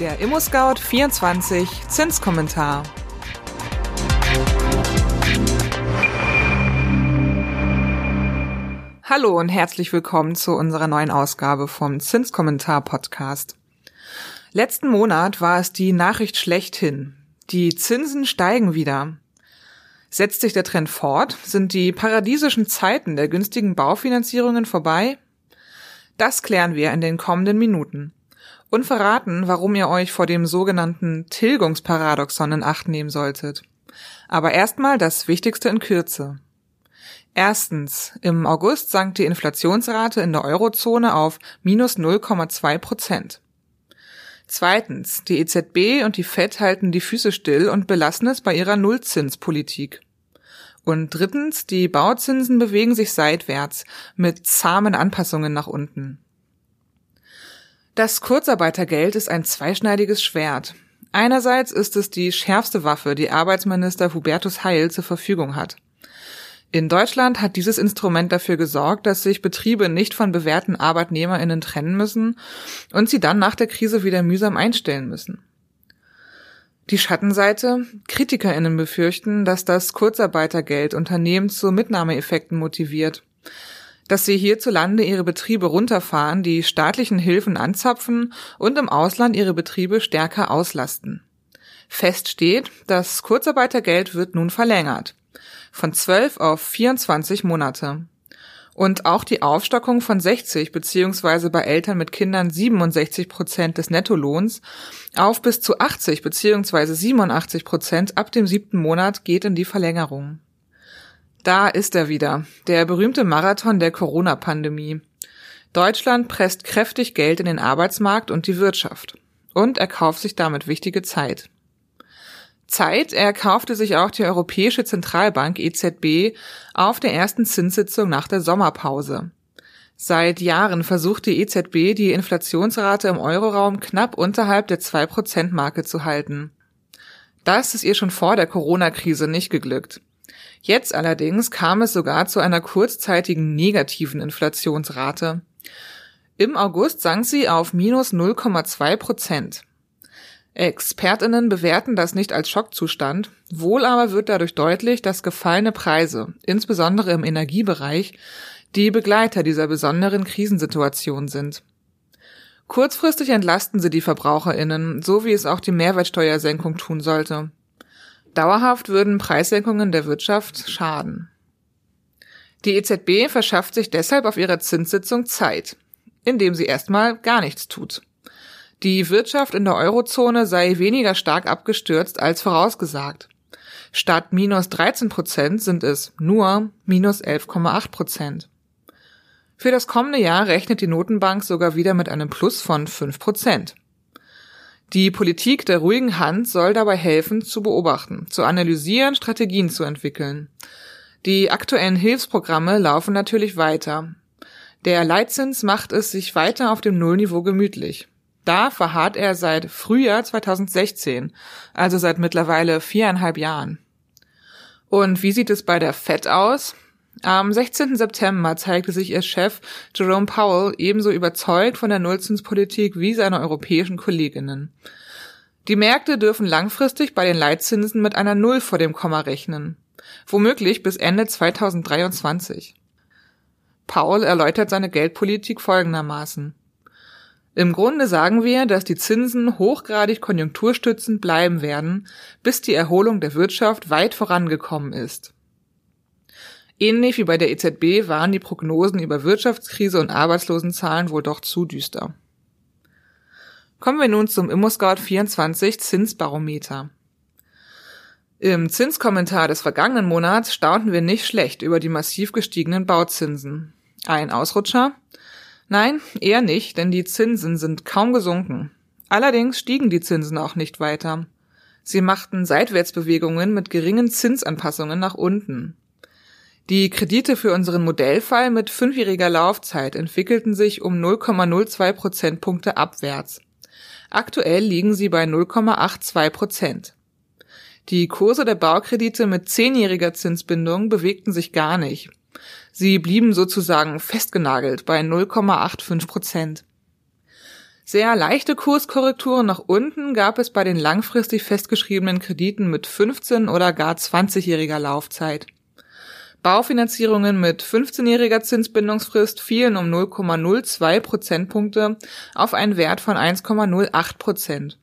Der ImmoScout 24 Zinskommentar. Hallo und herzlich willkommen zu unserer neuen Ausgabe vom Zinskommentar Podcast. Letzten Monat war es die Nachricht schlechthin. Die Zinsen steigen wieder. Setzt sich der Trend fort? Sind die paradiesischen Zeiten der günstigen Baufinanzierungen vorbei? Das klären wir in den kommenden Minuten und verraten, warum ihr euch vor dem sogenannten Tilgungsparadoxon in Acht nehmen solltet. Aber erstmal das Wichtigste in Kürze. Erstens, im August sank die Inflationsrate in der Eurozone auf minus 0,2 Prozent. Zweitens, die EZB und die Fed halten die Füße still und belassen es bei ihrer Nullzinspolitik. Und drittens, die Bauzinsen bewegen sich seitwärts mit zahmen Anpassungen nach unten. Das Kurzarbeitergeld ist ein zweischneidiges Schwert. Einerseits ist es die schärfste Waffe, die Arbeitsminister Hubertus Heil zur Verfügung hat. In Deutschland hat dieses Instrument dafür gesorgt, dass sich Betriebe nicht von bewährten Arbeitnehmerinnen trennen müssen und sie dann nach der Krise wieder mühsam einstellen müssen. Die Schattenseite? Kritikerinnen befürchten, dass das Kurzarbeitergeld Unternehmen zu Mitnahmeeffekten motiviert dass sie hierzulande ihre Betriebe runterfahren, die staatlichen Hilfen anzapfen und im Ausland ihre Betriebe stärker auslasten. Fest steht, das Kurzarbeitergeld wird nun verlängert. Von 12 auf 24 Monate. Und auch die Aufstockung von 60 beziehungsweise bei Eltern mit Kindern 67 Prozent des Nettolohns auf bis zu 80 beziehungsweise 87 Prozent ab dem siebten Monat geht in die Verlängerung. Da ist er wieder, der berühmte Marathon der Corona-Pandemie. Deutschland presst kräftig Geld in den Arbeitsmarkt und die Wirtschaft. Und er kauft sich damit wichtige Zeit. Zeit erkaufte sich auch die Europäische Zentralbank EZB auf der ersten Zinssitzung nach der Sommerpause. Seit Jahren versucht die EZB, die Inflationsrate im Euroraum knapp unterhalb der 2%-Marke zu halten. Das ist ihr schon vor der Corona-Krise nicht geglückt. Jetzt allerdings kam es sogar zu einer kurzzeitigen negativen Inflationsrate. Im August sank sie auf minus 0,2 Prozent. Expertinnen bewerten das nicht als Schockzustand, wohl aber wird dadurch deutlich, dass gefallene Preise, insbesondere im Energiebereich, die Begleiter dieser besonderen Krisensituation sind. Kurzfristig entlasten sie die Verbraucherinnen, so wie es auch die Mehrwertsteuersenkung tun sollte. Dauerhaft würden Preissenkungen der Wirtschaft schaden. Die EZB verschafft sich deshalb auf ihrer Zinssitzung Zeit, indem sie erstmal gar nichts tut. Die Wirtschaft in der Eurozone sei weniger stark abgestürzt als vorausgesagt. Statt minus 13 Prozent sind es nur minus 11,8 Prozent. Für das kommende Jahr rechnet die Notenbank sogar wieder mit einem Plus von 5 Prozent. Die Politik der ruhigen Hand soll dabei helfen, zu beobachten, zu analysieren, Strategien zu entwickeln. Die aktuellen Hilfsprogramme laufen natürlich weiter. Der Leitzins macht es sich weiter auf dem Nullniveau gemütlich. Da verharrt er seit Frühjahr 2016, also seit mittlerweile viereinhalb Jahren. Und wie sieht es bei der FED aus? Am 16. September zeigte sich ihr Chef Jerome Powell ebenso überzeugt von der Nullzinspolitik wie seine europäischen Kolleginnen. Die Märkte dürfen langfristig bei den Leitzinsen mit einer Null vor dem Komma rechnen, womöglich bis Ende 2023. Powell erläutert seine Geldpolitik folgendermaßen. Im Grunde sagen wir, dass die Zinsen hochgradig konjunkturstützend bleiben werden, bis die Erholung der Wirtschaft weit vorangekommen ist. Ähnlich wie bei der EZB waren die Prognosen über Wirtschaftskrise und Arbeitslosenzahlen wohl doch zu düster. Kommen wir nun zum ImmoScout 24 Zinsbarometer. Im Zinskommentar des vergangenen Monats staunten wir nicht schlecht über die massiv gestiegenen Bauzinsen. Ein Ausrutscher? Nein, eher nicht, denn die Zinsen sind kaum gesunken. Allerdings stiegen die Zinsen auch nicht weiter. Sie machten Seitwärtsbewegungen mit geringen Zinsanpassungen nach unten. Die Kredite für unseren Modellfall mit fünfjähriger Laufzeit entwickelten sich um 0,02 Prozentpunkte abwärts. Aktuell liegen sie bei 0,82 Prozent. Die Kurse der Baukredite mit zehnjähriger Zinsbindung bewegten sich gar nicht. Sie blieben sozusagen festgenagelt bei 0,85 Prozent. Sehr leichte Kurskorrekturen nach unten gab es bei den langfristig festgeschriebenen Krediten mit 15 oder gar 20-jähriger Laufzeit. Baufinanzierungen mit 15-jähriger Zinsbindungsfrist fielen um 0,02 Prozentpunkte auf einen Wert von 1,08 Prozent.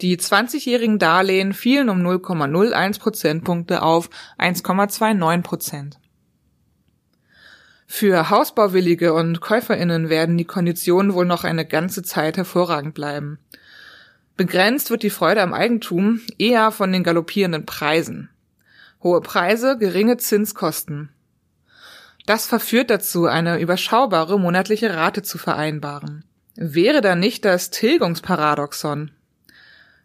Die 20-jährigen Darlehen fielen um 0,01 Prozentpunkte auf 1,29 Prozent. Für Hausbauwillige und Käuferinnen werden die Konditionen wohl noch eine ganze Zeit hervorragend bleiben. Begrenzt wird die Freude am Eigentum eher von den galoppierenden Preisen. Hohe Preise, geringe Zinskosten. Das verführt dazu, eine überschaubare monatliche Rate zu vereinbaren. Wäre da nicht das Tilgungsparadoxon?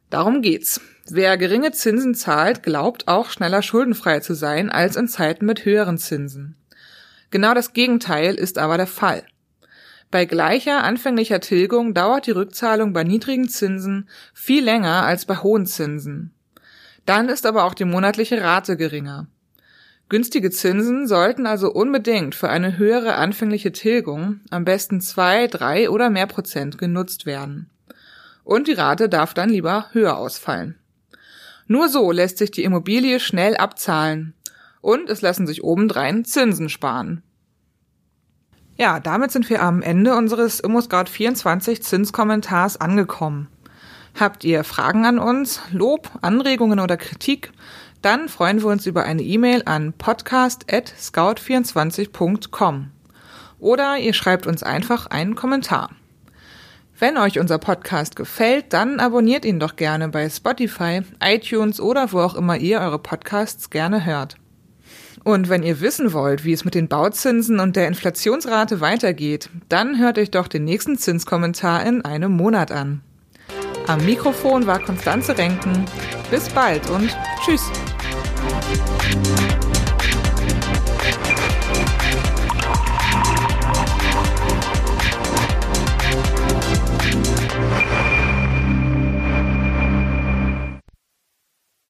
Darum geht's. Wer geringe Zinsen zahlt, glaubt auch schneller schuldenfrei zu sein als in Zeiten mit höheren Zinsen. Genau das Gegenteil ist aber der Fall. Bei gleicher anfänglicher Tilgung dauert die Rückzahlung bei niedrigen Zinsen viel länger als bei hohen Zinsen. Dann ist aber auch die monatliche Rate geringer. Günstige Zinsen sollten also unbedingt für eine höhere anfängliche Tilgung, am besten zwei, drei oder mehr Prozent genutzt werden. Und die Rate darf dann lieber höher ausfallen. Nur so lässt sich die Immobilie schnell abzahlen und es lassen sich obendrein Zinsen sparen. Ja, damit sind wir am Ende unseres ImmoScout24 Zinskommentars angekommen. Habt ihr Fragen an uns, Lob, Anregungen oder Kritik? Dann freuen wir uns über eine E-Mail an podcast@scout24.com oder ihr schreibt uns einfach einen Kommentar. Wenn euch unser Podcast gefällt, dann abonniert ihn doch gerne bei Spotify, iTunes oder wo auch immer ihr eure Podcasts gerne hört. Und wenn ihr wissen wollt, wie es mit den Bauzinsen und der Inflationsrate weitergeht, dann hört euch doch den nächsten Zinskommentar in einem Monat an. Am Mikrofon war Konstanze Renken. Bis bald und tschüss.